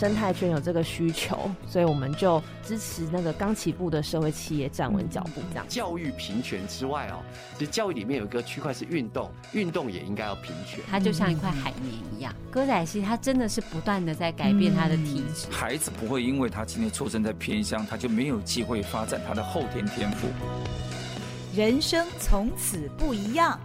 生态圈有这个需求，所以我们就支持那个刚起步的社会企业站稳脚步。这样，教育平权之外哦，其实教育里面有一个区块是运动，运动也应该要平权。它就像一块海绵一样，歌仔戏它真的是不断的在改变它的体质。孩子不会因为他今天出生在偏乡，他就没有机会发展他的后天天赋。人生从此不一样。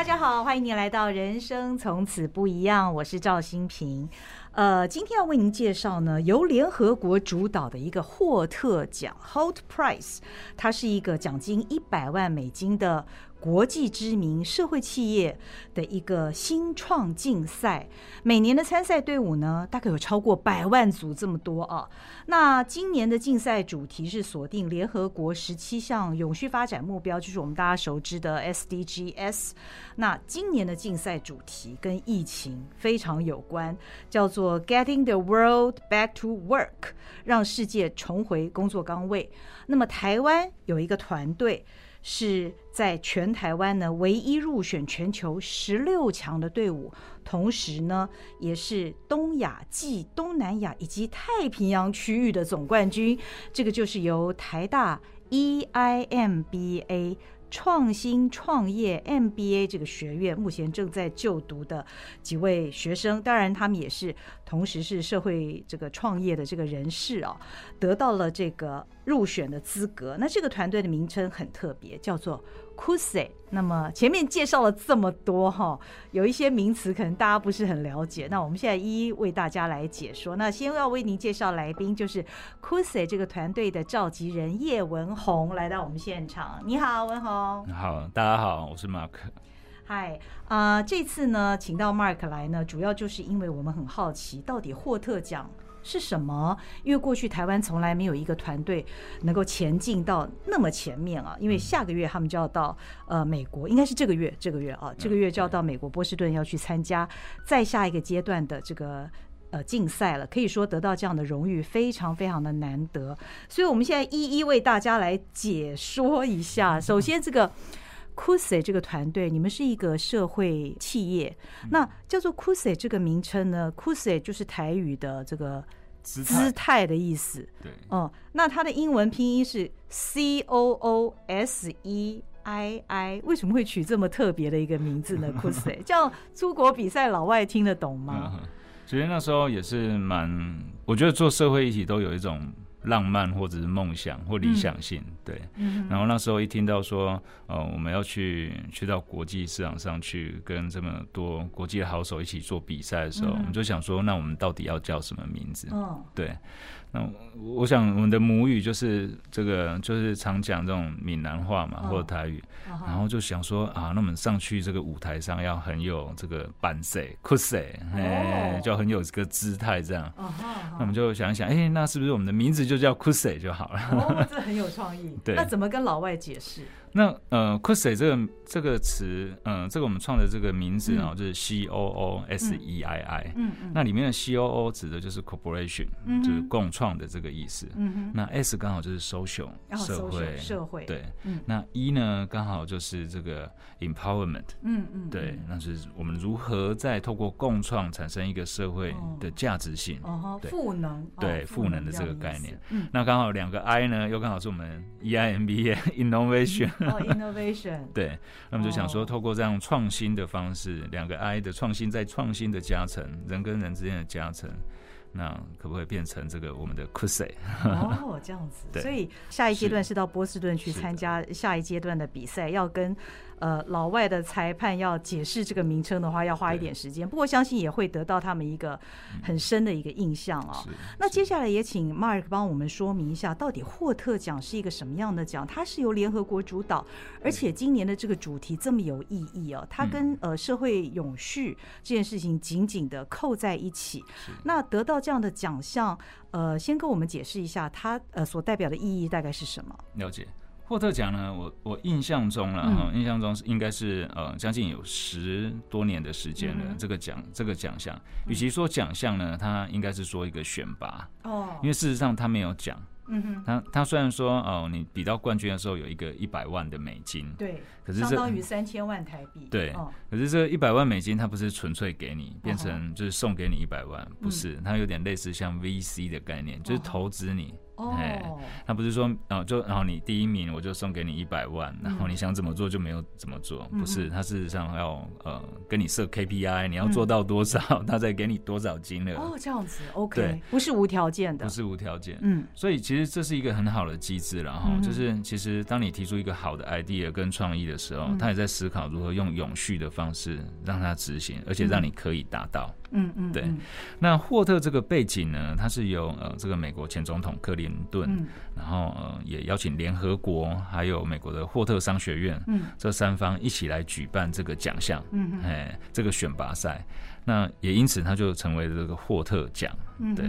大家好，欢迎您来到《人生从此不一样》，我是赵新平。呃，今天要为您介绍呢，由联合国主导的一个霍特奖 （Holt Prize），它是一个奖金一百万美金的。国际知名社会企业的一个新创竞赛，每年的参赛队伍呢，大概有超过百万组这么多啊。那今年的竞赛主题是锁定联合国十七项永续发展目标，就是我们大家熟知的 SDGs。那今年的竞赛主题跟疫情非常有关，叫做 Getting the World Back to Work，让世界重回工作岗位。那么台湾有一个团队。是在全台湾呢，唯一入选全球十六强的队伍，同时呢，也是东亚暨东南亚以及太平洋区域的总冠军。这个就是由台大 EIMBA。创新创业 MBA 这个学院目前正在就读的几位学生，当然他们也是同时是社会这个创业的这个人士啊，得到了这个入选的资格。那这个团队的名称很特别，叫做。Cusi，那么前面介绍了这么多哈，有一些名词可能大家不是很了解，那我们现在一一为大家来解说。那先要为您介绍来宾，就是 Cusi 这个团队的召集人叶文宏来到我们现场。你好，文宏。好，大家好，我是 Mark。嗨，啊，这次呢，请到 Mark 来呢，主要就是因为我们很好奇，到底霍特奖。是什么？因为过去台湾从来没有一个团队能够前进到那么前面啊！因为下个月他们就要到呃美国，应该是这个月，这个月啊，这个月就要到美国波士顿要去参加再下一个阶段的这个呃竞赛了。可以说得到这样的荣誉非常非常的难得，所以我们现在一一为大家来解说一下。首先，这个。Cusi 这个团队，你们是一个社会企业，那叫做 Cusi 这个名称呢？Cusi 就是台语的这个姿态的意思。对，哦，那它的英文拼音是 C O O S E I I，为什么会取这么特别的一个名字呢这样 出国比赛，老外听得懂吗？其实那时候也是蛮，我觉得做社会议题都有一种。浪漫或者是梦想或理想性，嗯、对。然后那时候一听到说，呃，我们要去去到国际市场上去跟这么多国际的好手一起做比赛的时候，嗯、我们就想说，那我们到底要叫什么名字？哦、对。那我想我们的母语就是这个，就是常讲这种闽南话嘛，或者台语。然后就想说啊，那我们上去这个舞台上要很有这个板色、酷色，哎，就很有这个姿态这样。那我们就想一想，哎，那是不是我们的名字就叫 Kuse 就好了？哦，这很有创意。对，那怎么跟老外解释？那呃，Cusi 这个这个词，嗯、呃，这个我们创的这个名字啊，嗯、就是 C O O S E I I，嗯嗯，那里面的 C O O 指的就是 corporation，、嗯、就是共创的这个意思，嗯哼，那 S 刚好就是 social，社会，社会，对，嗯、那 E 呢刚好就是这个 empowerment，嗯嗯，对，那就是我们如何在透过共创产生一个社会的价值性，哦，赋能，对，赋能的这个概念，嗯，那刚好两个 I 呢又刚好是我们 E I M B A innovation。哦、oh,，innovation，对，那么就想说，透过这样创新的方式，两、oh. 个 I 的创新，在创新的加成，人跟人之间的加成，那可不可以变成这个我们的 c u s e 哦，oh, 这样子，对所以下一阶段是到波士顿去参加下一阶段的比赛，要跟。呃，老外的裁判要解释这个名称的话，要花一点时间。不过，相信也会得到他们一个很深的一个印象啊、那接下来也请 Mark 帮我们说明一下，到底霍特奖是一个什么样的奖？它是由联合国主导，而且今年的这个主题这么有意义哦。它跟呃社会永续这件事情紧紧的扣在一起。那得到这样的奖项，呃，先跟我们解释一下它呃所代表的意义大概是什么？了解。霍特奖呢，我我印象中了哈，印象中是应该是呃将近有十多年的时间了。这个奖这个奖项，与其说奖项呢，它应该是说一个选拔哦，因为事实上它没有奖，嗯哼，他他虽然说哦，你比到冠军的时候有一个一百万的美金，对，可是这相当于三千万台币。对，哦、可是这一百万美金它不是纯粹给你，变成就是送给你一百万，不是，它有点类似像 VC 的概念，就是投资你。哎，他不是说，哦，就然后你第一名，我就送给你一百万，然后你想怎么做就没有怎么做，不是，他事实上要呃跟你设 KPI，你要做到多少，他再给你多少金额。哦，这样子，OK，对，不是无条件的，不是无条件，嗯，所以其实这是一个很好的机制，然后就是其实当你提出一个好的 idea 跟创意的时候，他也在思考如何用永续的方式让它执行，而且让你可以达到。嗯嗯，对。那霍特这个背景呢，它是由呃这个美国前总统克林顿，嗯、然后呃也邀请联合国还有美国的霍特商学院，嗯，这三方一起来举办这个奖项，嗯，哎，这个选拔赛，那也因此他就成为了这个霍特奖，嗯，对。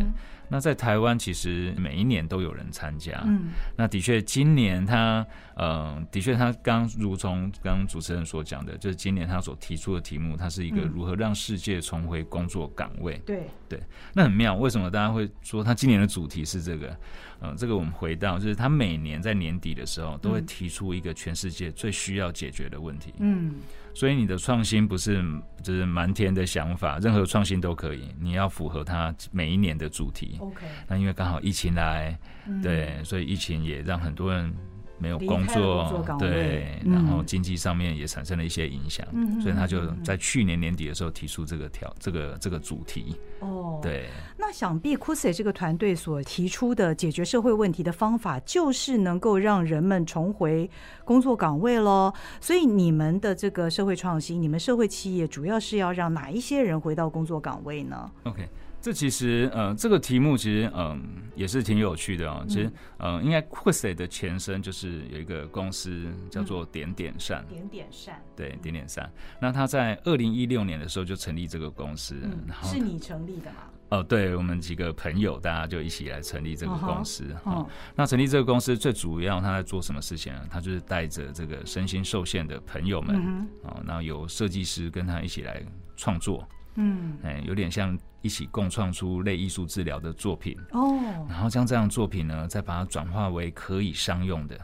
那在台湾，其实每一年都有人参加。嗯，那的确，今年他，呃，的确，他刚如从刚刚主持人所讲的，就是今年他所提出的题目，它是一个如何让世界重回工作岗位。对对，那很妙。为什么大家会说他今年的主题是这个？呃，这个我们回到，就是他每年在年底的时候，都会提出一个全世界最需要解决的问题。嗯。所以你的创新不是就是满天的想法，任何创新都可以，你要符合它每一年的主题。OK，那因为刚好疫情来，嗯、对，所以疫情也让很多人。没有工作，对，嗯、然后经济上面也产生了一些影响，嗯、所以他就在去年年底的时候提出这个条，这个这个主题。哦，对。那想必 Cusi 这个团队所提出的解决社会问题的方法，就是能够让人们重回工作岗位喽。所以你们的这个社会创新，你们社会企业主要是要让哪一些人回到工作岗位呢？OK。这其实，呃，这个题目其实，嗯、呃，也是挺有趣的哦。其实，呃，应该 Quest 的前身就是有一个公司叫做点点善。点点善。对，点点善。那他在二零一六年的时候就成立这个公司，嗯、然后是你成立的吗？哦、呃，对，我们几个朋友，大家就一起来成立这个公司。哦，那成立这个公司最主要，他在做什么事情呢？他就是带着这个身心受限的朋友们，嗯、哼哦，然后有设计师跟他一起来创作。嗯，哎，有点像一起共创出类艺术治疗的作品哦，然后将这样作品呢，再把它转化为可以商用的。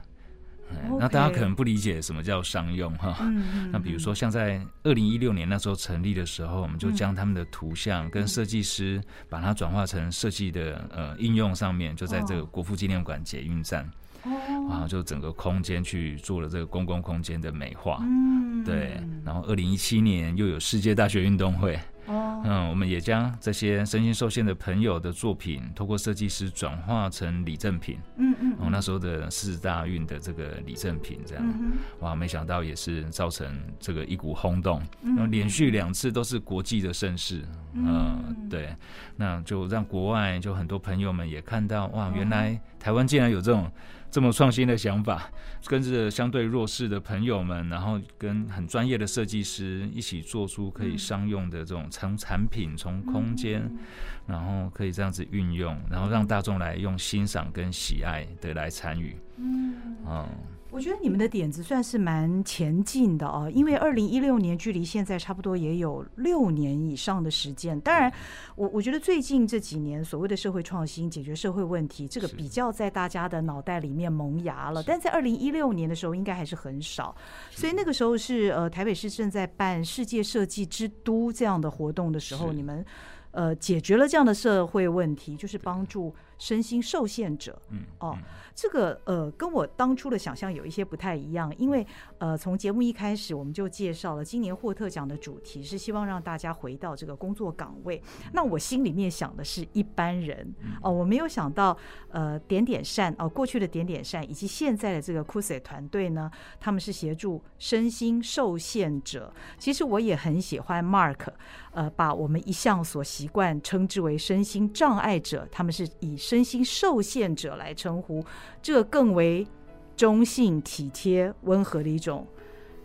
那大家可能不理解什么叫商用哈。那比如说像在二零一六年那时候成立的时候，我们就将他们的图像跟设计师把它转化成设计的呃应用上面，就在这个国父纪念馆捷运站，哦、然后就整个空间去做了这个公共空间的美化。嗯，对。然后二零一七年又有世界大学运动会。哦，嗯，我们也将这些身心受限的朋友的作品，透过设计师转化成礼赠品。嗯嗯，然后那时候的四大运的这个礼赠品，这样，哇，没想到也是造成这个一股轰动，然后连续两次都是国际的盛事。嗯，对，那就让国外就很多朋友们也看到，哇，原来台湾竟然有这种。这么创新的想法，跟着相对弱势的朋友们，然后跟很专业的设计师一起做出可以商用的这种从产品、从空间，然后可以这样子运用，然后让大众来用欣赏跟喜爱的来参与。嗯，嗯。我觉得你们的点子算是蛮前进的哦，因为二零一六年距离现在差不多也有六年以上的时间。当然，我我觉得最近这几年所谓的社会创新、解决社会问题，这个比较在大家的脑袋里面萌芽了。但在二零一六年的时候，应该还是很少。所以那个时候是呃，台北市正在办世界设计之都这样的活动的时候，你们呃解决了这样的社会问题，就是帮助身心受限者。嗯，哦。这个呃，跟我当初的想象有一些不太一样，因为呃，从节目一开始我们就介绍了今年霍特奖的主题是希望让大家回到这个工作岗位。那我心里面想的是一般人哦，我没有想到呃，点点善哦，过去的点点善以及现在的这个 Cusi 团队呢，他们是协助身心受限者。其实我也很喜欢 Mark，呃，把我们一向所习惯称之为身心障碍者，他们是以身心受限者来称呼。这个更为中性、体贴、温和的一种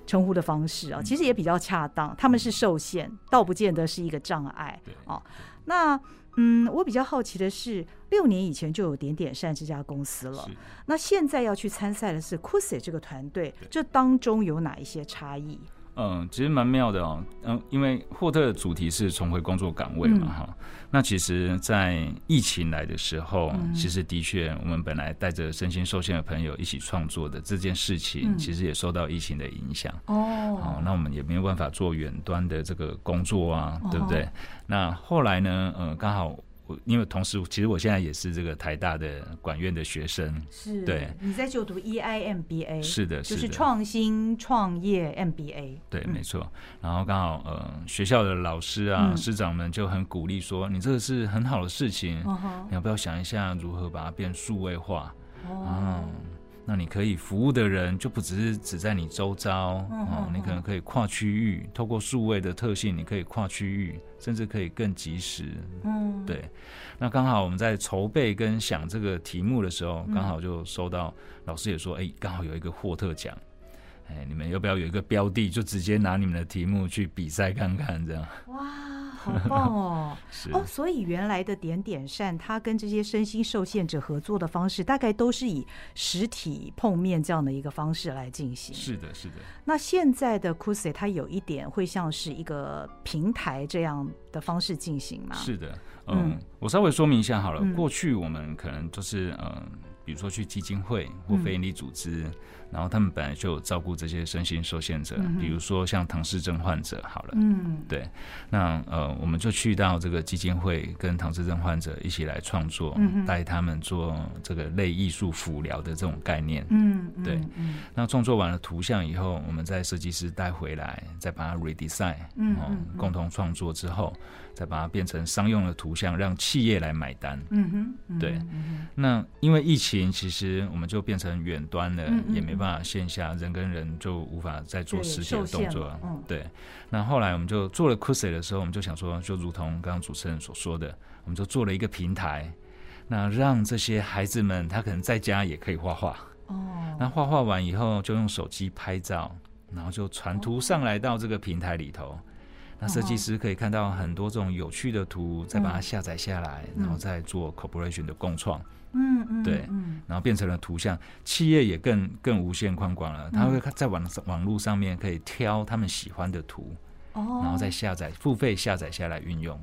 称呼的方式啊，其实也比较恰当。他们是受限，倒不见得是一个障碍啊。那嗯，我比较好奇的是，六年以前就有点点善这家公司了，那现在要去参赛的是 Cusi 这个团队，这当中有哪一些差异？嗯，其实蛮妙的哦。嗯，因为霍特的主题是重回工作岗位嘛，哈、嗯。那其实，在疫情来的时候，嗯、其实的确，我们本来带着身心受限的朋友一起创作的这件事情，其实也受到疫情的影响。哦、嗯，那我们也没有办法做远端的这个工作啊，哦、对不对？那后来呢，呃，刚好。因为同时，其实我现在也是这个台大的管院的学生，是对。你在就读 EIMBA，是的，就是创新创业 MBA，对，没错。然后刚好呃，学校的老师啊、师长们就很鼓励说：“你这个是很好的事情，你要不要想一下如何把它变数位化？”哦。那你可以服务的人就不只是只在你周遭，哦，你可能可以跨区域，透过数位的特性，你可以跨区域，甚至可以更及时。嗯，对。那刚好我们在筹备跟想这个题目的时候，刚好就收到老师也说，哎，刚好有一个霍特奖，哎，你们要不要有一个标的，就直接拿你们的题目去比赛看看，这样？哇。好棒哦！是哦，所以原来的点点善，他跟这些身心受限者合作的方式，大概都是以实体碰面这样的一个方式来进行。是的，是的。那现在的 Coolsets 它有一点会像是一个平台这样的方式进行吗？是的，嗯，嗯我稍微说明一下好了。嗯、过去我们可能就是嗯，比如说去基金会或非营利组织。嗯然后他们本来就有照顾这些身心受限者，比如说像唐氏症患者，好了，嗯，对，那呃，我们就去到这个基金会，跟唐氏症患者一起来创作，带他们做这个类艺术辅疗的这种概念，嗯，对，嗯、那创作完了图像以后，我们再设计师带回来，再把它 redesign，嗯，嗯，共同创作之后。再把它变成商用的图像，让企业来买单。嗯哼，嗯哼对。那因为疫情，其实我们就变成远端了，嗯、也没办法线下人跟人就无法再做实体的动作。嗯，对。那后来我们就做了 Coolsets 的时候，我们就想说，就如同刚刚主持人所说的，我们就做了一个平台，那让这些孩子们他可能在家也可以画画。哦。那画画完以后，就用手机拍照，然后就传图上来到这个平台里头。那设计师可以看到很多这种有趣的图，再把它下载下来，然后再做 corporation 的共创。嗯嗯，对，然后变成了图像，企业也更更无限宽广了。他会在网网络上面可以挑他们喜欢的图，然后再下载付费下载下来运用。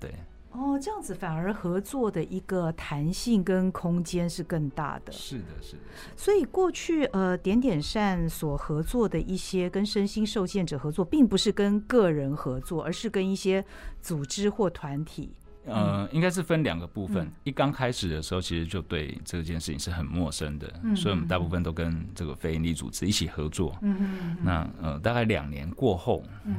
对。哦，这样子反而合作的一个弹性跟空间是更大的。是的，是的。所以过去呃，点点善所合作的一些跟身心受限者合作，并不是跟个人合作，而是跟一些组织或团体。呃，应该是分两个部分。嗯、一刚开始的时候，其实就对这件事情是很陌生的，嗯、所以我们大部分都跟这个非营利组织一起合作。嗯嗯嗯。那呃，大概两年过后，嗯。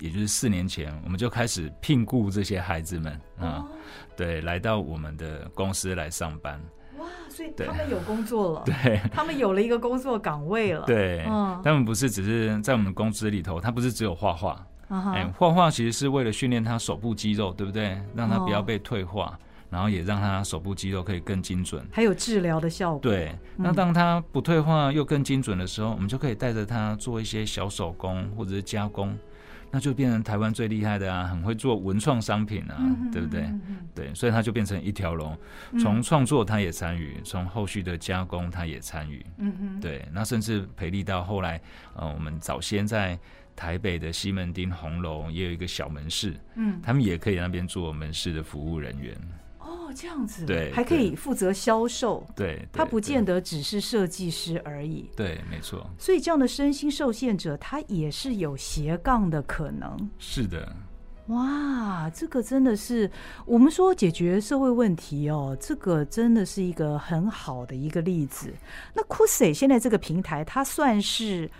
也就是四年前，我们就开始聘雇这些孩子们啊，哦、对，来到我们的公司来上班。哇，所以他们有工作了，对，他们有了一个工作岗位了。对，嗯、他们不是只是在我们公司里头，他不是只有画画，哎、嗯，画画其实是为了训练他手部肌肉，对不对？让他不要被退化，哦、然后也让他手部肌肉可以更精准，还有治疗的效果。对，那当他不退化又更精准的时候，嗯、我们就可以带着他做一些小手工或者是加工。那就变成台湾最厉害的啊，很会做文创商品啊，嗯、对不对？嗯、对，所以它就变成一条龙，从创作他也参与，从后续的加工他也参与。嗯哼，对，那甚至培力到后来，呃，我们早先在台北的西门町红楼也有一个小门市，嗯，他们也可以那边做门市的服务人员。哦，这样子，对，还可以负责销售，对，他不见得只是设计师而已，对，没错。所以这样的身心受限者，他也是有斜杠的可能。是的，哇，这个真的是我们说解决社会问题哦，这个真的是一个很好的一个例子。那 Coolsets 现在这个平台，它算是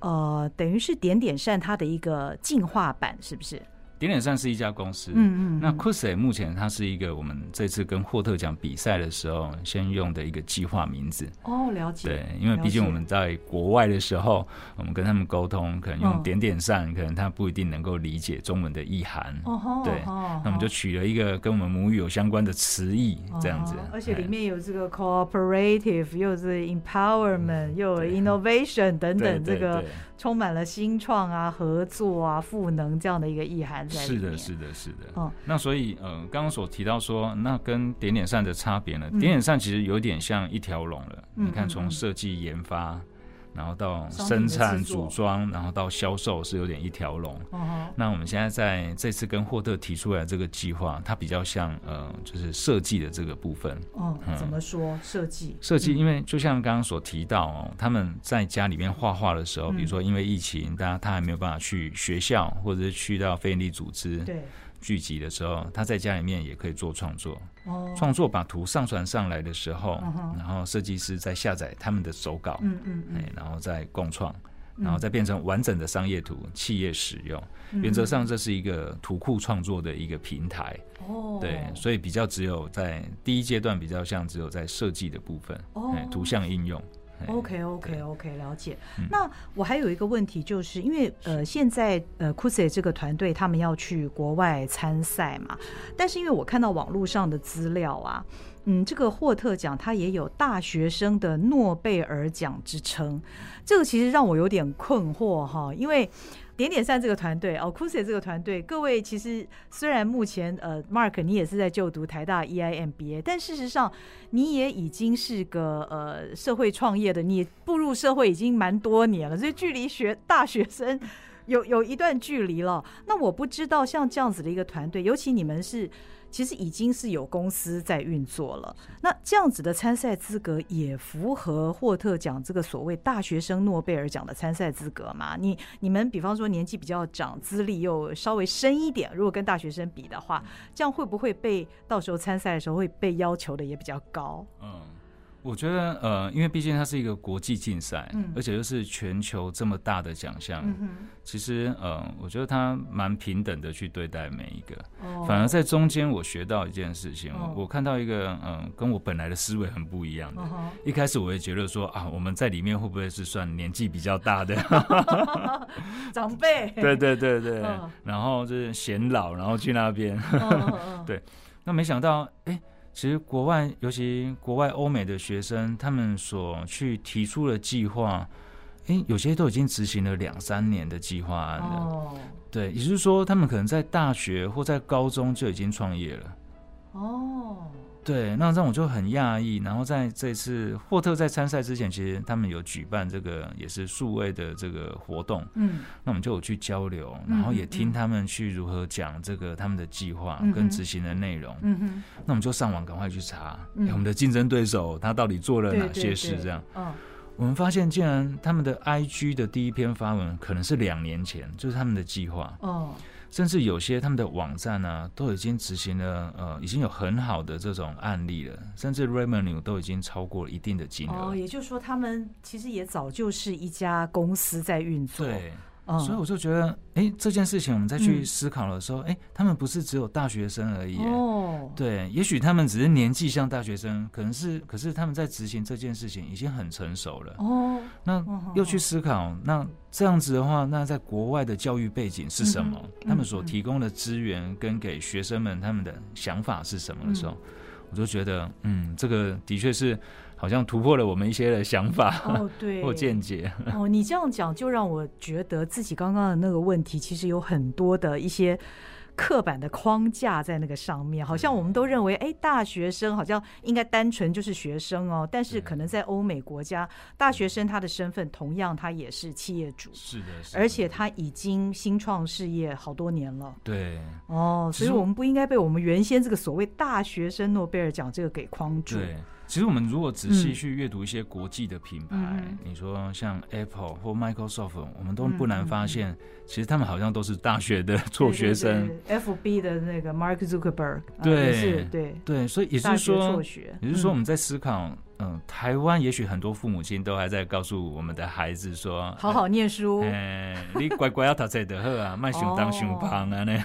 呃，等于是点点善它的一个进化版，是不是？点点善是一家公司，嗯嗯，那 Coolsets 目前它是一个我们这次跟霍特奖比赛的时候先用的一个计划名字。哦，了解。对，因为毕竟我们在国外的时候，我们跟他们沟通，可能用点点善，可能他不一定能够理解中文的意涵。哦，对。那我们就取了一个跟我们母语有相关的词义，这样子。而且里面有这个 cooperative，又是 empowerment，又有 innovation 等等，这个充满了新创啊、合作啊、赋能这样的一个意涵在。是的，是的，是的。嗯，那所以，呃，刚刚所提到说，那跟点点上的差别呢？点点上其实有点像一条龙了。你看，从设计、研发然后到生产组装，然后到销售是有点一条龙。哦、那我们现在在这次跟霍特提出来这个计划，它比较像呃，就是设计的这个部分。哦，怎么说设计？设计，因为就像刚刚所提到哦，他们在家里面画画的时候，比如说因为疫情，大家他还没有办法去学校，或者是去到非营利组织对聚集的时候，他在家里面也可以做创作。哦，创作把图上传上来的时候，然后设计师再下载他们的手稿，嗯嗯，然后再共创，然后再变成完整的商业图，企业使用。原则上，这是一个图库创作的一个平台。哦，对，所以比较只有在第一阶段比较像只有在设计的部分，哦，图像应用。OK OK OK，了解。嗯、那我还有一个问题，就是因为呃，现在呃，Coolsets 这个团队他们要去国外参赛嘛，但是因为我看到网络上的资料啊，嗯，这个霍特奖它也有大学生的诺贝尔奖之称，这个其实让我有点困惑哈，因为。点点善这个团队哦 c u s e 这个团队，各位其实虽然目前呃，Mark 你也是在就读台大 EIMBA，但事实上你也已经是个呃社会创业的，你步入社会已经蛮多年了，所以距离学大学生 有有一段距离了。那我不知道像这样子的一个团队，尤其你们是。其实已经是有公司在运作了。那这样子的参赛资格也符合霍特奖这个所谓大学生诺贝尔奖的参赛资格吗？你你们比方说年纪比较长，资历又稍微深一点，如果跟大学生比的话，这样会不会被到时候参赛的时候会被要求的也比较高？嗯。我觉得，呃，因为毕竟它是一个国际竞赛，嗯、而且又是全球这么大的奖项，嗯、其实，呃，我觉得它蛮平等的去对待每一个。哦、反而在中间，我学到一件事情，哦、我看到一个，嗯、呃，跟我本来的思维很不一样的。哦、一开始我也觉得说，啊，我们在里面会不会是算年纪比较大的 长辈？对对对对。哦、然后就是显老，然后去那边。哦、对，那没想到，哎。其实国外，尤其国外欧美的学生，他们所去提出的计划，诶，有些都已经执行了两三年的计划案了。哦，对，也就是说，他们可能在大学或在高中就已经创业了。哦。对，那让我就很讶异。然后在这次霍特在参赛之前，其实他们有举办这个也是数位的这个活动。嗯，那我们就有去交流，然后也听他们去如何讲这个他们的计划跟执行的内容。嗯哼，那我们就上网赶快去查，我们的竞争对手他到底做了哪些事？这样，嗯，我们发现竟然他们的 IG 的第一篇发文可能是两年前，就是他们的计划。哦。甚至有些他们的网站呢、啊，都已经执行了，呃，已经有很好的这种案例了，甚至 revenue 都已经超过了一定的金额。哦，也就是说，他们其实也早就是一家公司在运作。对。所以我就觉得，哎、欸，这件事情我们再去思考的时候，哎、嗯欸，他们不是只有大学生而已。哦，对，也许他们只是年纪像大学生，可能是，可是他们在执行这件事情已经很成熟了。哦，那又去思考，那这样子的话，那在国外的教育背景是什么？他们所提供的资源跟给学生们他们的想法是什么的时候，嗯、我就觉得，嗯，这个的确是。好像突破了我们一些的想法哦，对，或见解哦。你这样讲，就让我觉得自己刚刚的那个问题，其实有很多的一些刻板的框架在那个上面。好像我们都认为，哎，大学生好像应该单纯就是学生哦。但是可能在欧美国家，大学生他的身份同样他也是企业主，是的，是的，而且他已经新创事业好多年了。对，哦，所以我们不应该被我们原先这个所谓大学生诺贝尔奖这个给框住。对。其实我们如果仔细去阅读一些国际的品牌，嗯、你说像 Apple 或 Microsoft，我们都不难发现，其实他们好像都是大学的辍学生。对对对 FB 的那个 Mark Zuckerberg，对，是，对对，所以也就是说，也就是说我们在思考。嗯，台湾也许很多父母亲都还在告诉我们的孩子说：“好好念书，哎，你乖乖要读书就好啊，卖熊当熊胖啊呢。”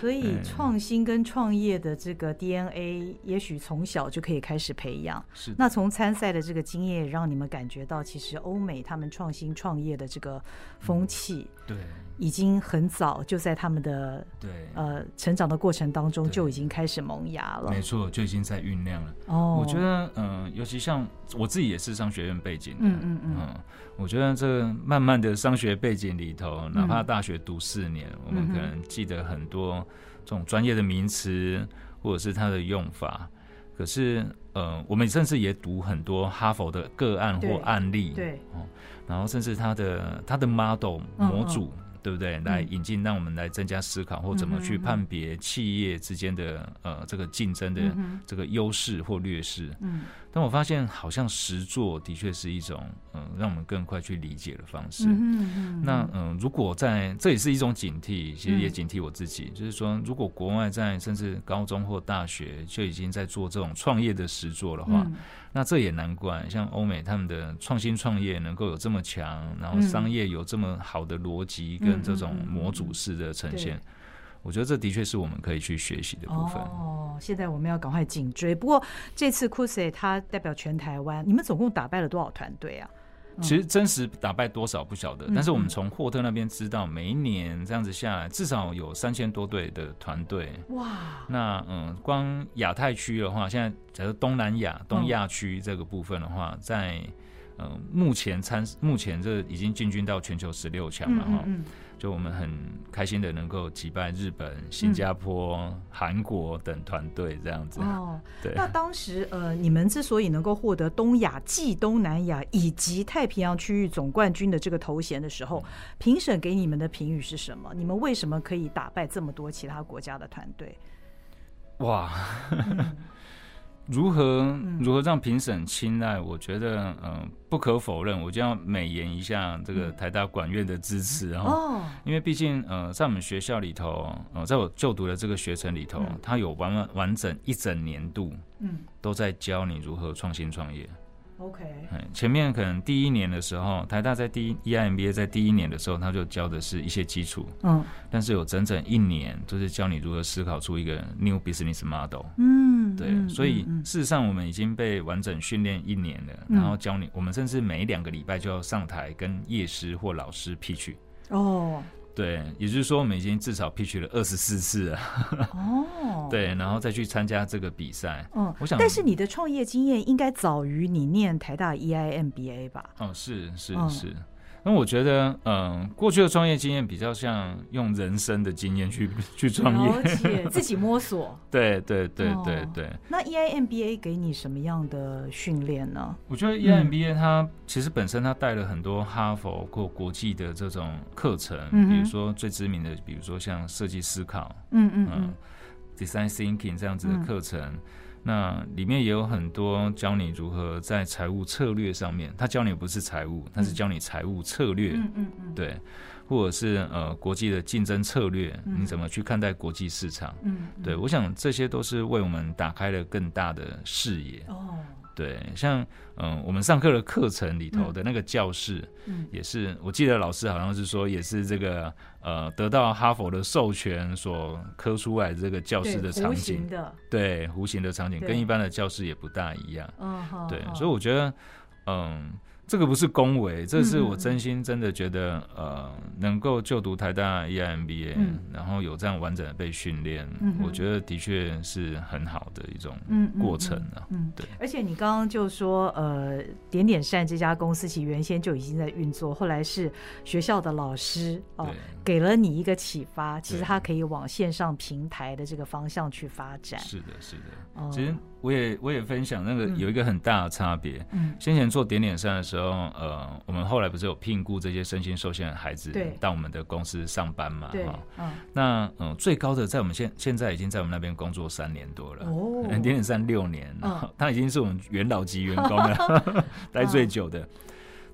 所以创新跟创业的这个 DNA，也许从小就可以开始培养。是。那从参赛的这个经验，也让你们感觉到，其实欧美他们创新创业的这个风气，对。已经很早就在他们的对。呃成长的过程当中就已经开始萌芽了，没错，就已经在酝酿了。哦，我觉得嗯、呃，尤其像我自己也是商学院背景的，嗯嗯我觉得这个慢慢的商学背景里头，哪怕大学读四年，嗯、我们可能记得很多这种专业的名词或者是它的用法。可是呃，我们甚至也读很多哈佛的个案或案例，对，哦，然后甚至他的他的 model 模组。嗯嗯对不对？来引进，让我们来增加思考，或怎么去判别企业之间的呃这个竞争的这个优势或劣势。嗯，但我发现好像实做的确是一种嗯、呃，让我们更快去理解的方式。嗯嗯。那嗯、呃，如果在这也是一种警惕，其实也警惕我自己，就是说，如果国外在甚至高中或大学就已经在做这种创业的实做的话。那这也难怪，像欧美他们的创新创业能够有这么强，然后商业有这么好的逻辑跟这种模组式的呈现，嗯嗯嗯、我觉得这的确是我们可以去学习的部分。哦，现在我们要赶快紧追。不过这次 c u s e 它代表全台湾，你们总共打败了多少团队啊？其实真实打败多少不晓得，但是我们从霍特那边知道，每一年这样子下来，至少有三千多队的团队。哇！那嗯，光亚太区的话，现在假如东南亚、东亚区这个部分的话，在嗯目前参目前这已经进军到全球十六强了哈。就我们很开心的能够击败日本、新加坡、韩、嗯、国等团队这样子。哦，对。那当时呃，你们之所以能够获得东亚、暨东南亚以及太平洋区域总冠军的这个头衔的时候，评审给你们的评语是什么？你们为什么可以打败这么多其他国家的团队？哇！嗯如何如何让评审青睐？我觉得，嗯，不可否认，我就要美言一下这个台大管院的支持哦。因为毕竟，呃，在我们学校里头，呃，在我就读的这个学程里头，它有完完完整一整年度，嗯，都在教你如何创新创业。OK，前面可能第一年的时候，台大在第一 EIMBA 在第一年的时候，他就教的是一些基础，嗯，但是有整整一年就是教你如何思考出一个 new business model，嗯，对，嗯、所以事实上我们已经被完整训练一年了，嗯、然后教你，我们甚至每两个礼拜就要上台跟业师或老师 pitch，哦。对，也就是说，我们已经至少 pitch 了二十四次了。哦，对，然后再去参加这个比赛。嗯，我想，但是你的创业经验应该早于你念台大 EIMBA 吧？哦，是是是。嗯那我觉得，嗯，过去的创业经验比较像用人生的经验去 去创业，自己摸索。对对对对对。哦，那 EIMBA 给你什么样的训练呢？我觉得 EIMBA 它其实本身它带了很多哈佛或国际的这种课程，嗯、比如说最知名的，比如说像设计思考，嗯嗯嗯，Design Thinking 这样子的课程。嗯那里面也有很多教你如何在财务策略上面，他教你不是财务，他是教你财务策略，嗯嗯嗯，对，或者是呃国际的竞争策略，你怎么去看待国际市场，嗯，对，我想这些都是为我们打开了更大的视野。哦。对，像嗯，我们上课的课程里头的那个教室，嗯，也是，我记得老师好像是说，也是这个呃，得到哈佛的授权所刻出来的这个教室的场景，对，弧形的场景跟一般的教室也不大一样，嗯，对，所以我觉得，嗯。这个不是恭维，这是我真心真的觉得，呃，能够就读台大 EIMBA，然后有这样完整的被训练，我觉得的确是很好的一种过程啊。嗯，对。而且你刚刚就说，呃，点点善这家公司其实原先就已经在运作，后来是学校的老师哦，给了你一个启发，其实它可以往线上平台的这个方向去发展。是的，是的。其实我也我也分享那个有一个很大的差别。嗯。先前做点点善的时候。呃，我们后来不是有聘雇这些身心受限的孩子到我们的公司上班嘛？对，嗯，那嗯，最高的在我们现现在已经在我们那边工作三年多了，哦，点点善六年，他已经是我们元老级员工了，待最久的。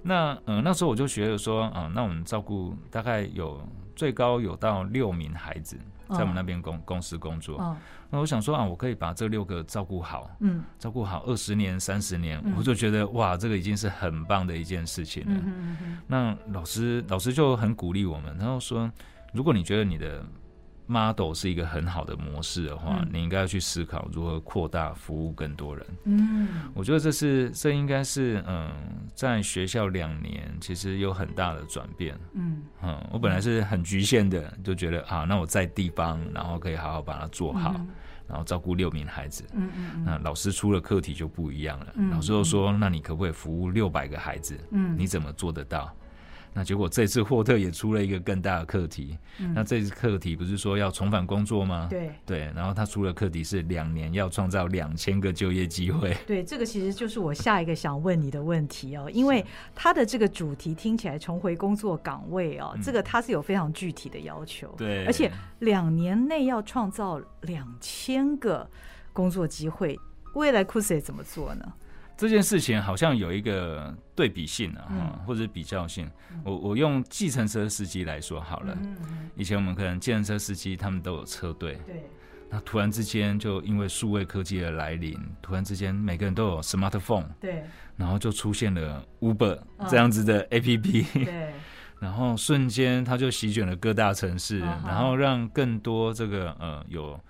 那嗯，那时候我就觉得说，啊，那我们照顾大概有最高有到六名孩子在我们那边公公司工作。那我想说啊，我可以把这六个照顾好，嗯，照顾好二十年、三十年，嗯、我就觉得哇，这个已经是很棒的一件事情了。嗯嗯嗯、那老师老师就很鼓励我们，然后说，如果你觉得你的 model 是一个很好的模式的话，嗯、你应该要去思考如何扩大服务更多人。嗯，我觉得这是这应该是嗯，在学校两年其实有很大的转变。嗯嗯，我本来是很局限的，就觉得啊，那我在地方，然后可以好好把它做好，嗯、然后照顾六名孩子。嗯嗯，嗯那老师出了课题就不一样了，嗯、老师又说，那你可不可以服务六百个孩子？嗯，你怎么做得到？那结果这次霍特也出了一个更大的课题。嗯、那这次课题不是说要重返工作吗？对对。然后他出了课题是两年要创造两千个就业机会。对，这个其实就是我下一个想问你的问题哦，因为他的这个主题听起来重回工作岗位哦，嗯、这个他是有非常具体的要求。对，而且两年内要创造两千个工作机会，未来 Cusi 怎么做呢？这件事情好像有一个对比性啊，嗯、或者比较性。嗯、我我用计程车司机来说好了。以前我们可能计程车司机他们都有车队，对。那突然之间就因为数位科技的来临，突然之间每个人都有 smartphone，对。然后就出现了 Uber 这样子的 APP，对。然后瞬间它就席卷了各大城市，嗯、然后让更多这个呃有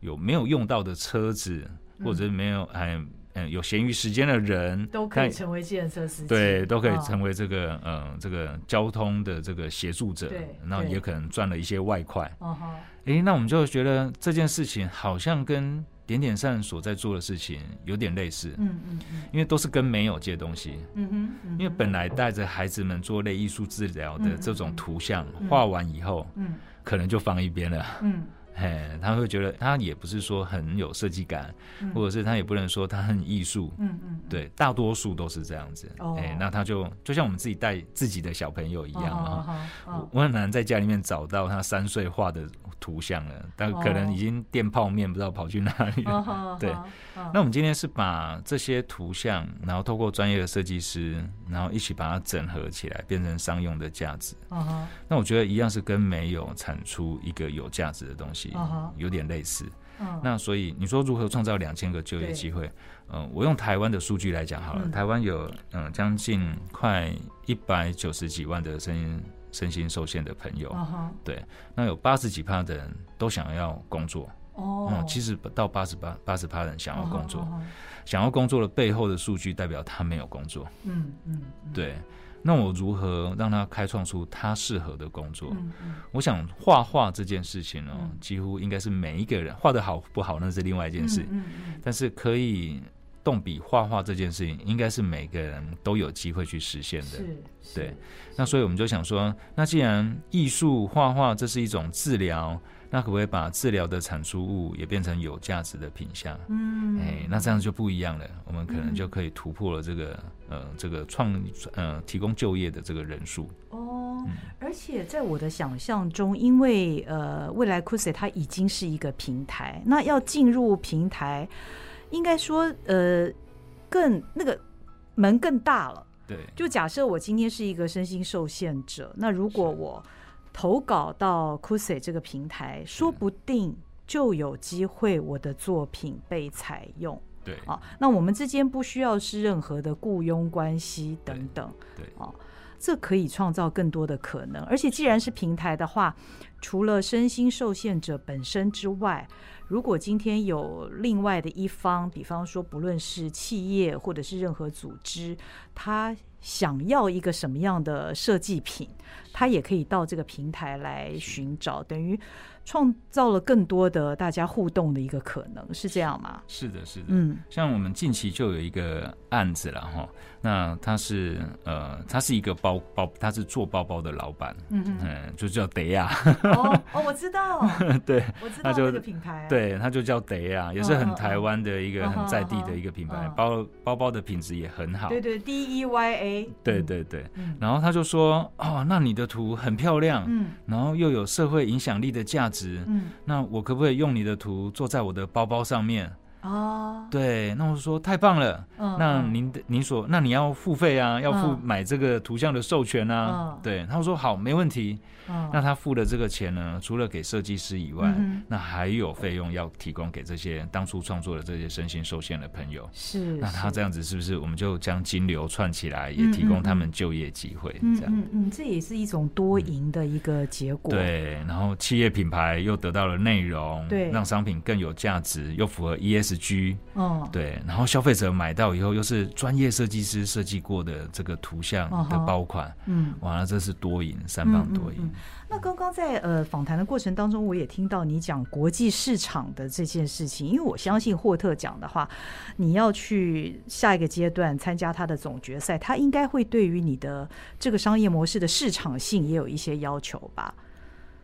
有没有用到的车子，或者没有还。嗯，有闲余时间的人都可以成为计程车司机，对，都可以成为这个、哦、呃这个交通的这个协助者，对，然后也可能赚了一些外快。哦哈，哎，那我们就觉得这件事情好像跟点点善所在做的事情有点类似，嗯嗯嗯，因为都是跟没有借东西，嗯哼，因为本来带着孩子们做类艺术治疗的这种图像画完以后，嗯，可能就放一边了，嗯。嘿，他会觉得他也不是说很有设计感，嗯、或者是他也不能说他很艺术，嗯嗯，对，大多数都是这样子。哦，哎，那他就就像我们自己带自己的小朋友一样啊，我很难在家里面找到他三岁画的图像了，但可能已经垫泡面，不知道跑去哪里了。哦、对，哦、那我们今天是把这些图像，然后透过专业的设计师，然后一起把它整合起来，变成商用的价值。哦、那我觉得一样是跟没有产出一个有价值的东西，有点类似。哦、那所以你说如何创造两千个就业机会？嗯、呃，我用台湾的数据来讲好了，嗯、台湾有嗯将近快一百九十几万的声音。身心受限的朋友，uh. 对，那有八十几趴的人都想要工作哦，嗯，其实到八十八八十趴人想要工作，uh uh. 想要工作的背后的数据代表他没有工作，嗯嗯，对，那我如何让他开创出他适合的工作？嗯嗯，我想画画这件事情呢，几乎应该是每一个人画的好不好那是另外一件事，但是可以。动笔画画这件事情，应该是每个人都有机会去实现的。对。那所以我们就想说，那既然艺术画画这是一种治疗，那可不可以把治疗的产出物也变成有价值的品相？嗯，哎，那这样就不一样了。我们可能就可以突破了这个、嗯、呃这个创呃提供就业的这个人数。哦，嗯、而且在我的想象中，因为呃未来 Cusi 它已经是一个平台，那要进入平台。应该说，呃，更那个门更大了。对，就假设我今天是一个身心受限者，那如果我投稿到 Cusi 这个平台，说不定就有机会我的作品被采用。对啊，那我们之间不需要是任何的雇佣关系等等。对，对啊，这可以创造更多的可能。而且既然是平台的话，除了身心受限者本身之外，如果今天有另外的一方，比方说不论是企业或者是任何组织，他想要一个什么样的设计品，他也可以到这个平台来寻找，等于。创造了更多的大家互动的一个可能，是这样吗？是的，是的。嗯，像我们近期就有一个案子了哈，那他是呃，他是一个包包，他是做包包的老板，嗯嗯，嗯，就叫德亚。哦哦，我知道，对，我知道这个品牌，对，他就叫德亚，也是很台湾的一个很在地的一个品牌，包包包的品质也很好。对对，D E Y A。对对对，然后他就说，哦，那你的图很漂亮，嗯，然后又有社会影响力的价值。嗯，那我可不可以用你的图做在我的包包上面？哦，对，那我说太棒了。嗯，那您的您所那你要付费啊，要付买这个图像的授权啊。嗯，对，他说好，没问题。嗯，那他付的这个钱呢，除了给设计师以外，那还有费用要提供给这些当初创作的这些身心受限的朋友。是，那他这样子是不是我们就将金流串起来，也提供他们就业机会？这样，嗯嗯，这也是一种多赢的一个结果。对，然后企业品牌又得到了内容，对，让商品更有价值，又符合 ES。十 G，哦，对，然后消费者买到以后又是专业设计师设计过的这个图像的包款，嗯，完了这是多赢，三棒多赢。嗯嗯嗯那刚刚在呃访谈的过程当中，我也听到你讲国际市场的这件事情，因为我相信霍特讲的话，你要去下一个阶段参加他的总决赛，他应该会对于你的这个商业模式的市场性也有一些要求吧？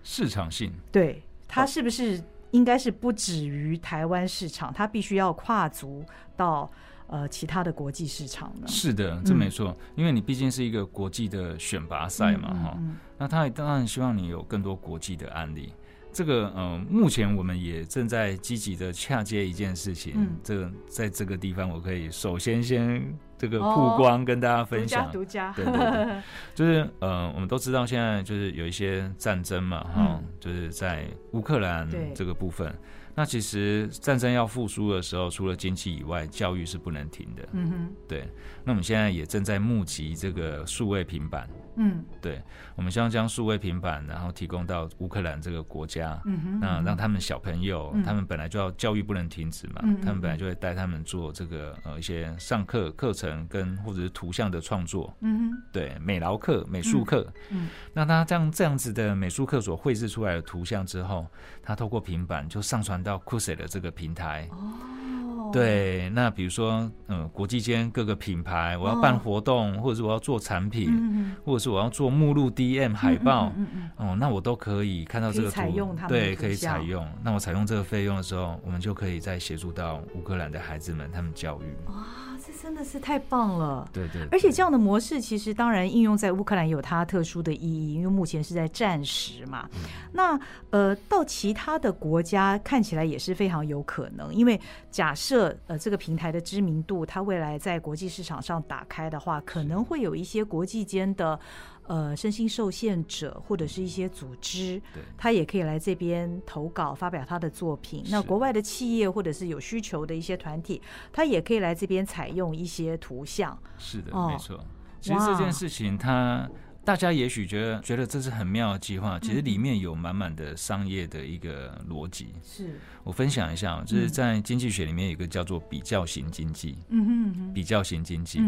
市场性，对，他是不是应该是不止于台湾市场，它必须要跨足到呃其他的国际市场呢？是的，这没错，嗯、因为你毕竟是一个国际的选拔赛嘛，哈、嗯。嗯嗯那他当然希望你有更多国际的案例。这个，呃，目前我们也正在积极的洽接一件事情。嗯，这个在这个地方，我可以首先先这个曝光，跟大家分享。独家，独家。对对对，就是呃，我们都知道现在就是有一些战争嘛，哈、嗯，就是在乌克兰这个部分。那其实战争要复苏的时候，除了经济以外，教育是不能停的。嗯哼，对。那我们现在也正在募集这个数位平板。嗯，对，我们希望将数位平板，然后提供到乌克兰这个国家，嗯哼，那让他们小朋友，嗯、他们本来就要教育不能停止嘛，嗯、他们本来就会带他们做这个呃一些上课课程跟或者是图像的创作，嗯哼，对，美劳课、美术课，嗯，那他这样这样子的美术课所绘制出来的图像之后，他透过平板就上传到 Coolsets 的这个平台，哦。对，那比如说，嗯，国际间各个品牌，我要办活动，哦、或者是我要做产品，嗯、或者是我要做目录、DM、海报，嗯嗯哦，那我都可以看到这个图，对，可以采用。那我采用这个费用的时候，我们就可以再协助到乌克兰的孩子们他们教育。这真的是太棒了，对，对对，而且这样的模式其实当然应用在乌克兰有它特殊的意义，因为目前是在战时嘛。嗯、那呃，到其他的国家看起来也是非常有可能，因为假设呃这个平台的知名度，它未来在国际市场上打开的话，可能会有一些国际间的。呃，身心受限者或者是一些组织，对他也可以来这边投稿发表他的作品。那国外的企业或者是有需求的一些团体，他也可以来这边采用一些图像。是的，哦、没错。其实这件事情它。大家也许觉得觉得这是很妙的计划，其实里面有满满的商业的一个逻辑。是我分享一下，就是在经济学里面有一个叫做比较型经济。嗯哼，比较型经济。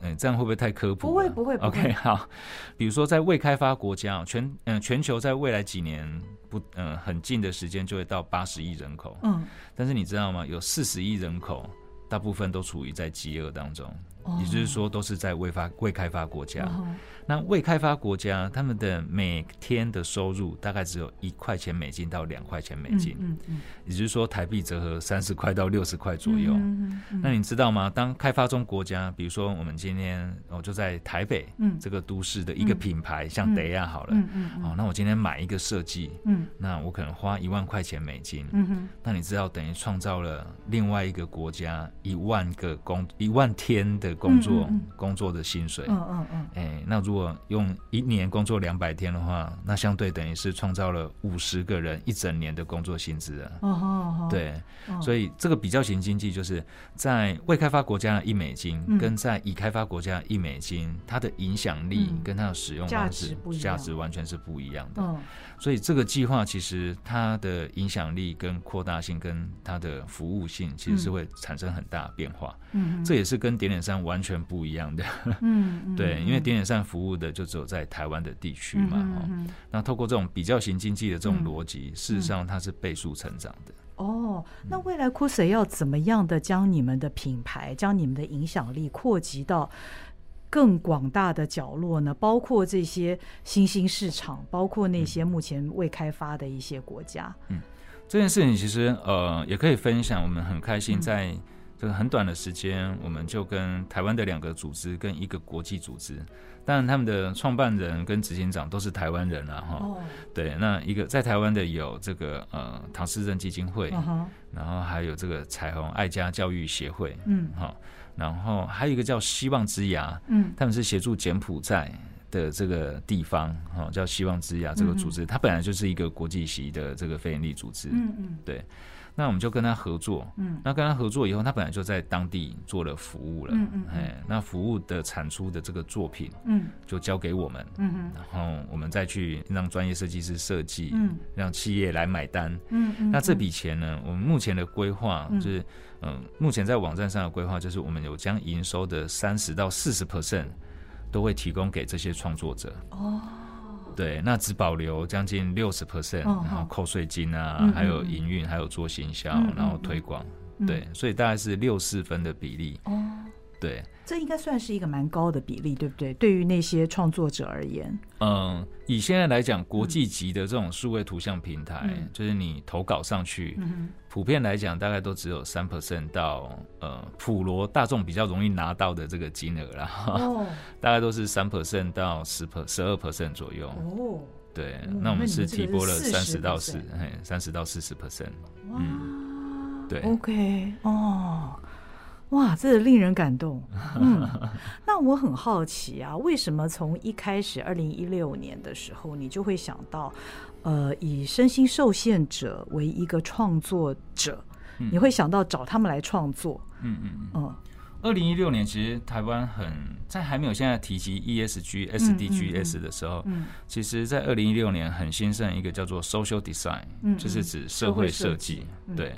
嗯，这样会不会太科普？不会，不会。OK，好。比如说，在未开发国家，全嗯全球在未来几年不嗯很近的时间就会到八十亿人口。嗯，但是你知道吗？有四十亿人口，大部分都处于在饥饿当中。也就是说，都是在未发未开发国家。那未开发国家，他们的每天的收入大概只有一块钱美金到两块钱美金。嗯嗯。也就是说，台币折合三十块到六十块左右。嗯嗯。那你知道吗？当开发中国家，比如说我们今天我就在台北，这个都市的一个品牌，像德亚好了。嗯嗯。哦，那我今天买一个设计，嗯，那我可能花一万块钱美金。嗯哼。那你知道，等于创造了另外一个国家一万个工一万天的。工作工作的薪水，嗯嗯嗯，哎，那如果用一年工作两百天的话，那相对等于是创造了五十个人一整年的工作薪资啊。哦哦，对，所以这个比较型经济就是在未开发国家的一美金，跟在已开发国家的一美金，它的影响力跟它的使用方式价值完全是不一样的。所以这个计划其实它的影响力跟扩大性跟它的服务性其实是会产生很大的变化。嗯，这也是跟点点三完全不一样的。嗯，对，因为点点三服务的就只有在台湾的地区嘛。哦，那透过这种比较型经济的这种逻辑，事实上它是倍数成长的。哦，那未来 Coolsets 要怎么样的将你们的品牌、将你们的影响力扩及到更广大的角落呢？包括这些新兴市场，包括那些目前未开发的一些国家。嗯，这件事情其实呃也可以分享。我们很开心，在这个很短的时间，我们就跟台湾的两个组织跟一个国际组织，当然他们的创办人跟执行长都是台湾人了哈。哦。对，那一个在台湾的有这个呃唐氏症基金会，然后还有这个彩虹爱家教育协会，嗯，哈。然后还有一个叫希望之牙，嗯，他们是协助柬埔寨的这个地方，哈，叫希望之牙这个组织，它本来就是一个国际级的这个非营利组织，嗯嗯，对。那我们就跟他合作，嗯，那跟他合作以后，他本来就在当地做了服务了，嗯嗯，哎，那服务的产出的这个作品，嗯，就交给我们，嗯，然后我们再去让专业设计师设计，嗯，让企业来买单，嗯嗯，那这笔钱呢，我们目前的规划就是，嗯，目前在网站上的规划就是，我们有将营收的三十到四十 percent 都会提供给这些创作者，哦。对，那只保留将近六十 percent，然后扣税金啊，嗯、还有营运，还有做行销，嗯、然后推广，嗯、对，所以大概是六四分的比例。哦，对，这应该算是一个蛮高的比例，对不对？对于那些创作者而言，嗯，以现在来讲，国际级的这种数位图像平台，嗯、就是你投稿上去。嗯普遍来讲，大概都只有三 percent 到呃普罗大众比较容易拿到的这个金额啦，哦、大概都是三 percent 到十 per 十二 percent 左右。哦，对，嗯、那我们是提拨了三十到四，哎，三十到四十 percent。哇嗯，对，OK，哦，哇，这令人感动。嗯，那我很好奇啊，为什么从一开始二零一六年的时候，你就会想到？呃，以身心受限者为一个创作者，嗯、你会想到找他们来创作。嗯嗯嗯。二零一六年，其实台湾很在还没有现在提及 ESG、SDGs 的时候，嗯嗯嗯、其实，在二零一六年很兴盛一个叫做 Social Design，嗯、就是指社会设计。嗯、对，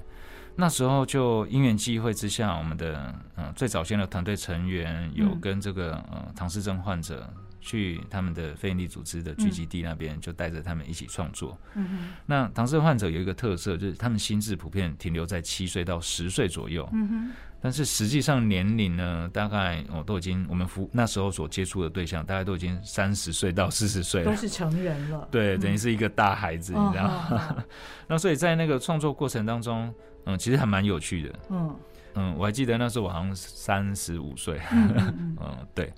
那时候就因缘际会之下，我们的嗯、呃、最早先的团队成员有跟这个呃唐氏症患者。去他们的非营利组织的聚集地那边，就带着他们一起创作。嗯哼。那唐氏患者有一个特色，就是他们心智普遍停留在七岁到十岁左右。嗯哼。但是实际上年龄呢，大概哦都已经我们服那时候所接触的对象，大概都已经三十岁到四十岁了，都是成人了。对，等于是一个大孩子，你知道吗？那所以在那个创作过程当中，嗯，其实还蛮有趣的。嗯。嗯，我还记得那时候我好像三十五岁，嗯，对，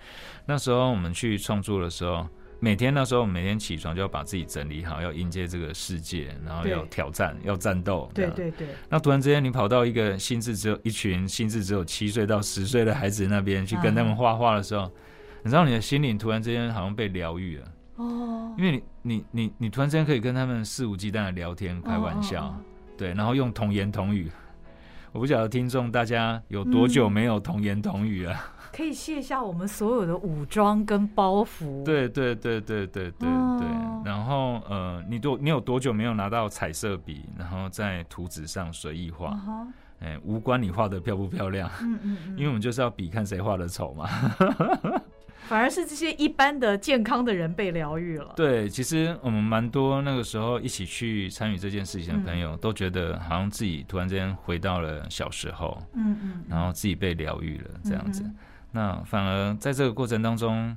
那时候我们去创作的时候，每天那时候每天起床就要把自己整理好，要迎接这个世界，然后要挑战，要战斗，对对对。那突然之间你跑到一个心智只有一群心智只有七岁到十岁的孩子那边去跟他们画画的时候，你知道你的心灵突然之间好像被疗愈了。哦，因为你你你你突然之间可以跟他们肆无忌惮的聊天开玩笑，哦、对，然后用童言童语。我不晓得听众大家有多久没有童言童语了？嗯，可以卸下我们所有的武装跟包袱。对对对对对对对。哦，然后呃，你多你有多久没有拿到彩色笔，然后在图纸上随意画？哎，哦，无关你画的漂不漂亮。嗯嗯嗯。因为我们就是要比看谁画的丑嘛。反而是这些一般的健康的人被疗愈了。对，其实我们蛮多那个时候一起去参与这件事情的朋友，嗯、都觉得好像自己突然间回到了小时候，嗯嗯，嗯然后自己被疗愈了这样子。那反而在这个过程当中。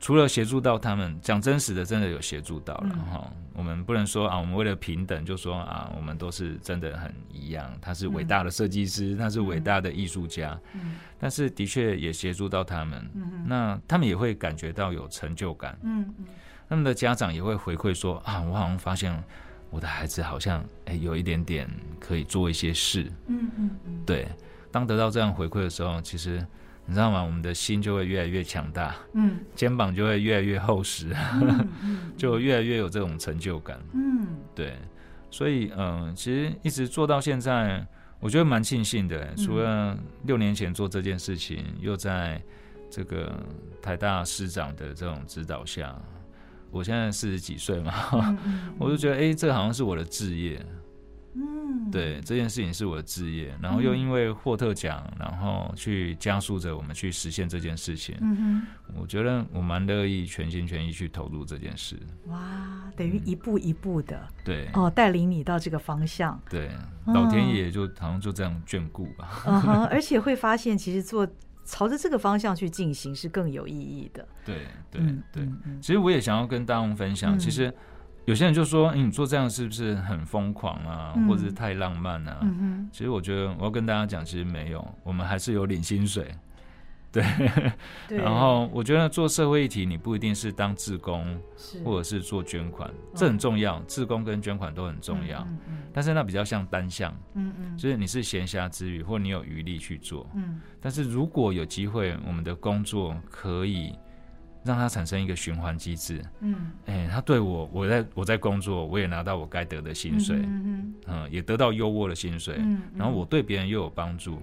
除了协助到他们，讲真实的，真的有协助到了哈。嗯、我们不能说啊，我们为了平等就说啊，我们都是真的很一样。他是伟大的设计师，嗯、他是伟大的艺术家，嗯、但是的确也协助到他们。嗯、那他们也会感觉到有成就感。嗯、他们的家长也会回馈说啊，我好像发现我的孩子好像哎有一点点可以做一些事。嗯嗯嗯。对，当得到这样回馈的时候，其实。你知道吗？我们的心就会越来越强大，嗯，肩膀就会越来越厚实，嗯嗯、就越来越有这种成就感，嗯，对，所以嗯、呃，其实一直做到现在，我觉得蛮庆幸的。除了六年前做这件事情，嗯、又在这个台大师长的这种指导下，我现在四十几岁嘛，我就觉得哎、欸，这好像是我的志业。嗯，对，这件事情是我的志业，然后又因为霍特奖，然后去加速着我们去实现这件事情。嗯哼，我觉得我蛮乐意全心全意去投入这件事。哇，等于一步一步的，嗯、对，哦，带领你到这个方向。对，老天爷就好像就这样眷顾吧。嗯哼，而且会发现，其实做朝着这个方向去进行是更有意义的。对对对，其实我也想要跟大众分享，嗯、其实。有些人就说：“嗯，你做这样是不是很疯狂啊，或者是太浪漫啊？”嗯。其实我觉得我要跟大家讲，其实没有，我们还是有领薪水。对。对。然后我觉得做社会议题，你不一定是当志工，或者是做捐款，这很重要，志工跟捐款都很重要。嗯嗯。但是那比较像单项。嗯嗯。就是你是闲暇之余，或你有余力去做。嗯。但是如果有机会，我们的工作可以。让它产生一个循环机制。嗯，哎，他对我，我在我在工作，我也拿到我该得的薪水，嗯嗯，也得到优渥的薪水，嗯，然后我对别人又有帮助。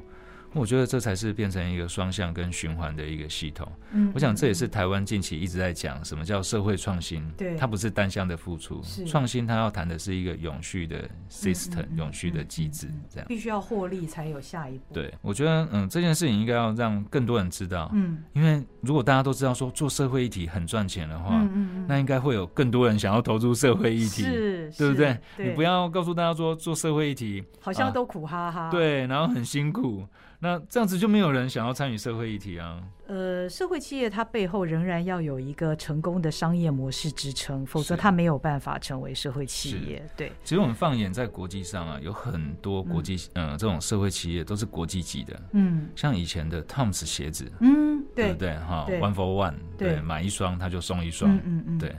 我觉得这才是变成一个双向跟循环的一个系统。嗯，我想这也是台湾近期一直在讲什么叫社会创新。对，它不是单向的付出，创新它要谈的是一个永续的 system，永续的机制，这样必须要获利才有下一步。对，我觉得嗯，这件事情应该要让更多人知道。嗯，因为如果大家都知道说做社会议题很赚钱的话，嗯，那应该会有更多人想要投入社会议题，是，对不对？你不要告诉大家说做社会议题好像都苦哈哈，对，然后很辛苦。那这样子就没有人想要参与社会议题啊。呃，社会企业它背后仍然要有一个成功的商业模式支撑，否则它没有办法成为社会企业。对，其实我们放眼在国际上啊，有很多国际嗯、呃、这种社会企业都是国际级的。嗯，像以前的 Toms 鞋子，嗯，对，对不对？哈，One for One，对，买一双他就送一双。嗯嗯对。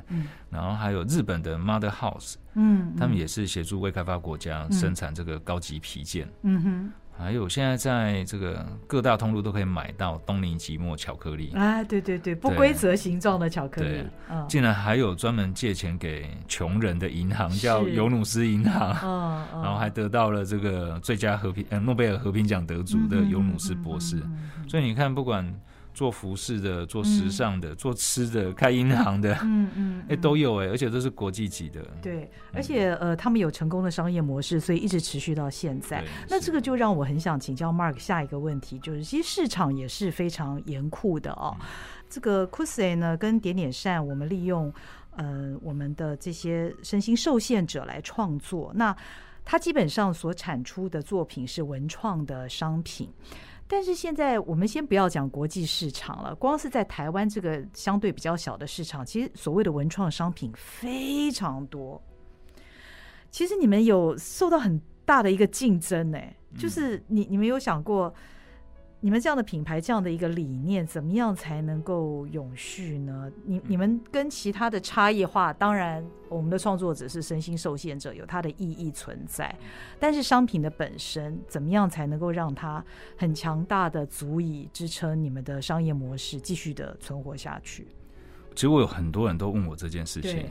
然后还有日本的 Mother House，嗯，他们也是协助未开发国家生产这个高级皮件。嗯哼。还有现在在这个各大通路都可以买到东尼吉莫巧克力。啊，对对对，不规则形状的巧克力，嗯，竟然还有专门借钱给穷人的银行，叫尤努斯银行，嗯，然后还得到了这个最佳和平呃诺贝尔和平奖得主的尤努斯博士，所以你看不管。做服饰的，做时尚的，嗯、做吃的，开银行的，嗯嗯，哎、欸、都有哎、欸，而且都是国际级的。对，而且呃，他们有成功的商业模式，所以一直持续到现在。那这个就让我很想请教 Mark 下一个问题，就是其实市场也是非常严酷的哦。嗯、这个 Coolsey 呢，跟点点善，我们利用呃我们的这些身心受限者来创作，那他基本上所产出的作品是文创的商品。但是现在我们先不要讲国际市场了，光是在台湾这个相对比较小的市场，其实所谓的文创商品非常多。其实你们有受到很大的一个竞争呢，就是你你们有想过？你们这样的品牌，这样的一个理念，怎么样才能够永续呢？你你们跟其他的差异化，当然我们的创作者是身心受限者，有它的意义存在。但是商品的本身，怎么样才能够让它很强大的足以支撑你们的商业模式继续的存活下去？其实我有很多人都问我这件事情，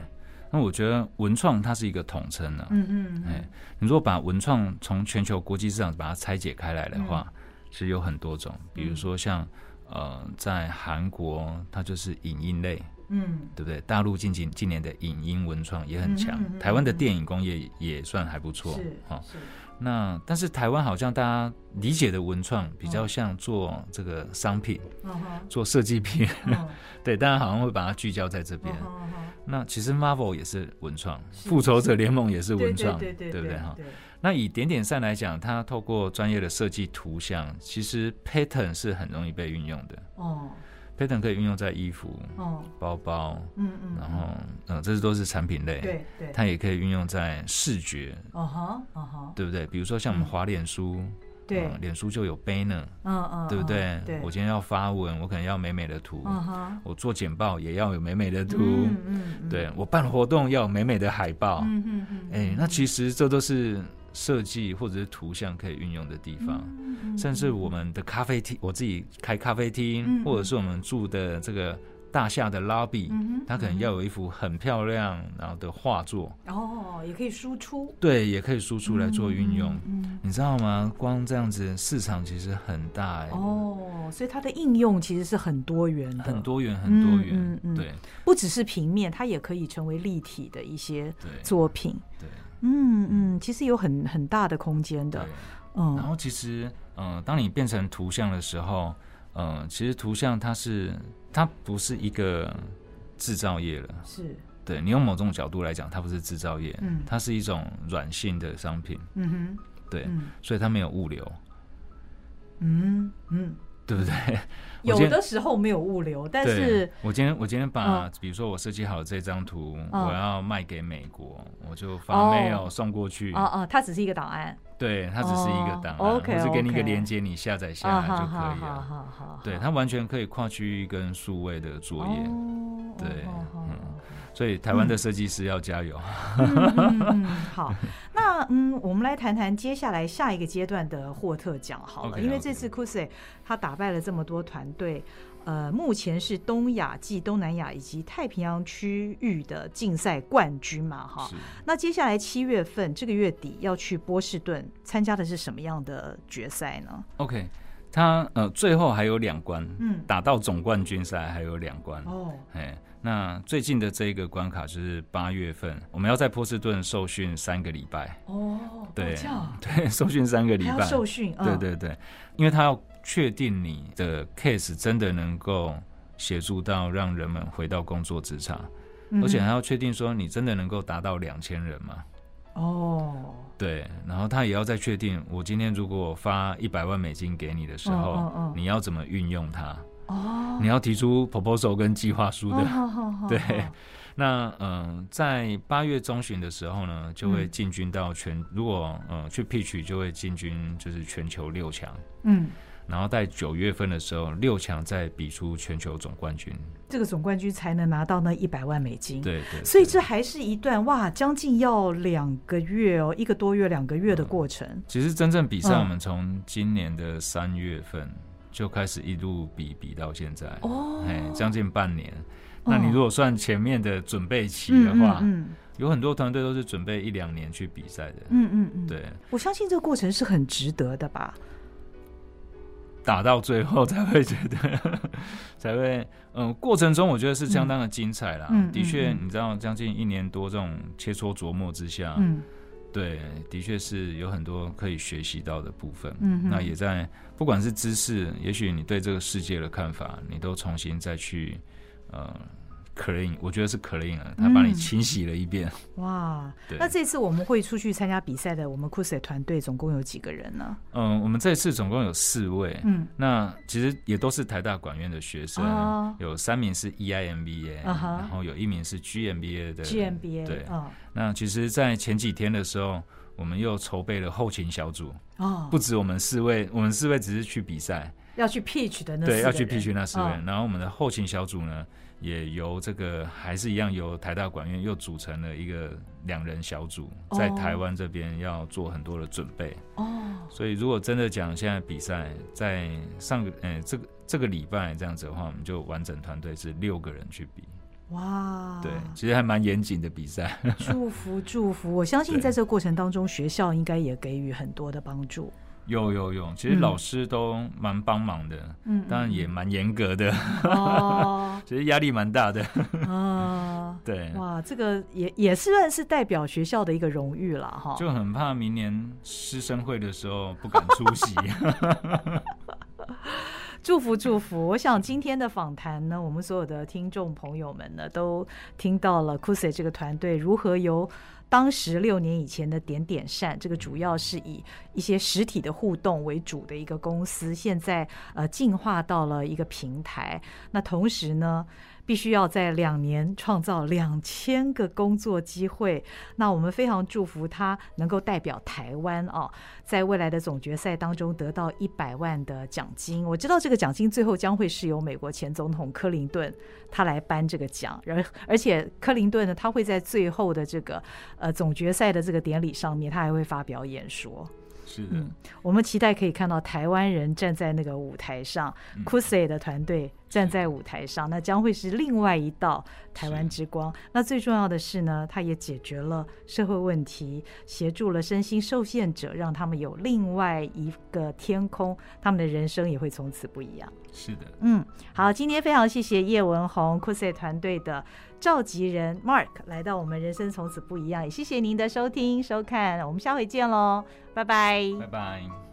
那我觉得文创它是一个统称呢。嗯嗯，哎，你如果把文创从全球国际市场把它拆解开来的话。嗯其实有很多种，比如说像，嗯、呃，在韩国它就是影音类，嗯，对不对？大陆近几近年的影音文创也很强，嗯、台湾的电影工业也算还不错，是哈。是那但是台湾好像大家理解的文创比较像做这个商品，哦、做设计品，哦、对，大家好像会把它聚焦在这边。哦、那其实 Marvel 也是文创，复仇者联盟也是文创，对不对哈？那以点点善来讲，它透过专业的设计图像，其实 pattern 是很容易被运用的。哦，pattern 可以运用在衣服、哦、包包，嗯嗯，然后嗯，这些都是产品类。对对，它也可以运用在视觉。哦哈，哦哈，对不对？比如说像我们滑脸书。对，脸书就有 banner，嗯嗯，对不对？对，我今天要发文，我可能要美美的图。我做简报也要有美美的图。嗯对，我办活动要有美美的海报。嗯嗯嗯。哎，那其实这都是设计或者是图像可以运用的地方。甚至我们的咖啡厅，我自己开咖啡厅，或者是我们住的这个。大厦的 lobby，它可能要有一幅很漂亮然后的画作哦，也可以输出，对，也可以输出来做运用。你知道吗？光这样子市场其实很大哦，所以它的应用其实是很多元的，很多元，很多元。对，不只是平面，它也可以成为立体的一些作品。对，嗯嗯，其实有很很大的空间的。嗯，然后其实，嗯，当你变成图像的时候，嗯，其实图像它是。它不是一个制造业了，是。对你用某种角度来讲，它不是制造业，嗯，它是一种软性的商品，嗯哼，对，嗯、所以它没有物流，嗯嗯，对不对？有的时候没有物流，但是我今天我今天把，比如说我设计好这张图，我要卖给美国，我就发 mail 送过去，哦哦，它只是一个档案。对，它只是一个档案，我是给你一个连接，你下载下来就可以了。好好对，它完全可以跨区域跟数位的作业。对，嗯，所以台湾的设计师要加油。嗯，好，那嗯，我们来谈谈接下来下一个阶段的霍特奖好了，因为这次 Coolsey 他打败了这么多团队。呃，目前是东亚暨东南亚以及太平洋区域的竞赛冠军嘛，哈。那接下来七月份这个月底要去波士顿参加的是什么样的决赛呢？OK，他呃最后还有两关，嗯，打到总冠军赛还有两关哦。哎，那最近的这一个关卡就是八月份，我们要在波士顿受训三个礼拜哦。对对，受训三个礼拜，受训，对对对，因为他要。确定你的 case 真的能够协助到让人们回到工作职场，嗯、而且还要确定说你真的能够达到两千人吗？哦，对，然后他也要再确定，我今天如果发一百万美金给你的时候，你要怎么运用它？哦，你要提出 proposal 跟计划书的，哦、对。那嗯、呃，在八月中旬的时候呢，就会进军到全，嗯、如果嗯、呃、去 pitch 就会进军就是全球六强，嗯。然后在九月份的时候，六强再比出全球总冠军，这个总冠军才能拿到那一百万美金。对，对对，所以这还是一段哇，将近要两个月哦，一个多月、两个月的过程。嗯、其实真正比赛，我们从今年的三月份就开始一路比比到现在哦，哎，将近半年。那你如果算前面的准备期的话，嗯，嗯嗯有很多团队都是准备一两年去比赛的。嗯嗯嗯，对，我相信这个过程是很值得的吧。打到最后才会觉得，才会嗯，过程中我觉得是相当的精彩啦。嗯、的确，你知道，将近一年多这种切磋琢磨之下，嗯，对，的确是有很多可以学习到的部分。嗯，那也在不管是知识，也许你对这个世界的看法，你都重新再去呃。clean，我觉得是 clean 了，他帮你清洗了一遍。嗯、哇，那这次我们会出去参加比赛的，我们 Coolsets 团队总共有几个人呢？嗯，我们这次总共有四位。嗯，那其实也都是台大管院的学生，哦、有三名是 EIMBA，、uh 然后有一名是 GMBA 的 GMBA。对，哦、那其实，在前几天的时候，我们又筹备了后勤小组。哦，不止我们四位，我们四位只是去比赛，要去 pitch 的那对，要去 pitch 那四位，哦、然后我们的后勤小组呢？也由这个还是一样，由台大管院又组成了一个两人小组，在台湾这边要做很多的准备。哦，所以如果真的讲现在比赛在上个呃这个这个礼拜这样子的话，我们就完整团队是六个人去比。哇，对，其实还蛮严谨的比赛。祝福祝福，我相信在这个过程当中，学校应该也给予很多的帮助。有有有，其实老师都蛮帮忙的，嗯，当然也蛮严格的，哦，其实压力蛮大的，啊，对，哇，这个也也是算是代表学校的一个荣誉了哈，就很怕明年师生会的时候不敢出席，祝福祝福，我想今天的访谈呢，我们所有的听众朋友们呢，都听到了 Coolsets 这个团队如何由。当时六年以前的点点善，这个主要是以一些实体的互动为主的一个公司，现在呃进化到了一个平台。那同时呢，必须要在两年创造两千个工作机会。那我们非常祝福他能够代表台湾哦，在未来的总决赛当中得到一百万的奖金。我知道这个奖金最后将会是由美国前总统克林顿他来颁这个奖，而而且克林顿呢，他会在最后的这个呃总决赛的这个典礼上面，他还会发表演说。是的，嗯，我们期待可以看到台湾人站在那个舞台上，Coolsets 的团队站在舞台上，那将会是另外一道台湾之光。那最重要的是呢，它也解决了社会问题，协助了身心受限者，让他们有另外一个天空，他们的人生也会从此不一样。是的，嗯，好，今天非常谢谢叶文红 Coolsets 团队的召集人 Mark 来到我们人生从此不一样，也谢谢您的收听收看，我们下回见喽，拜拜，拜拜。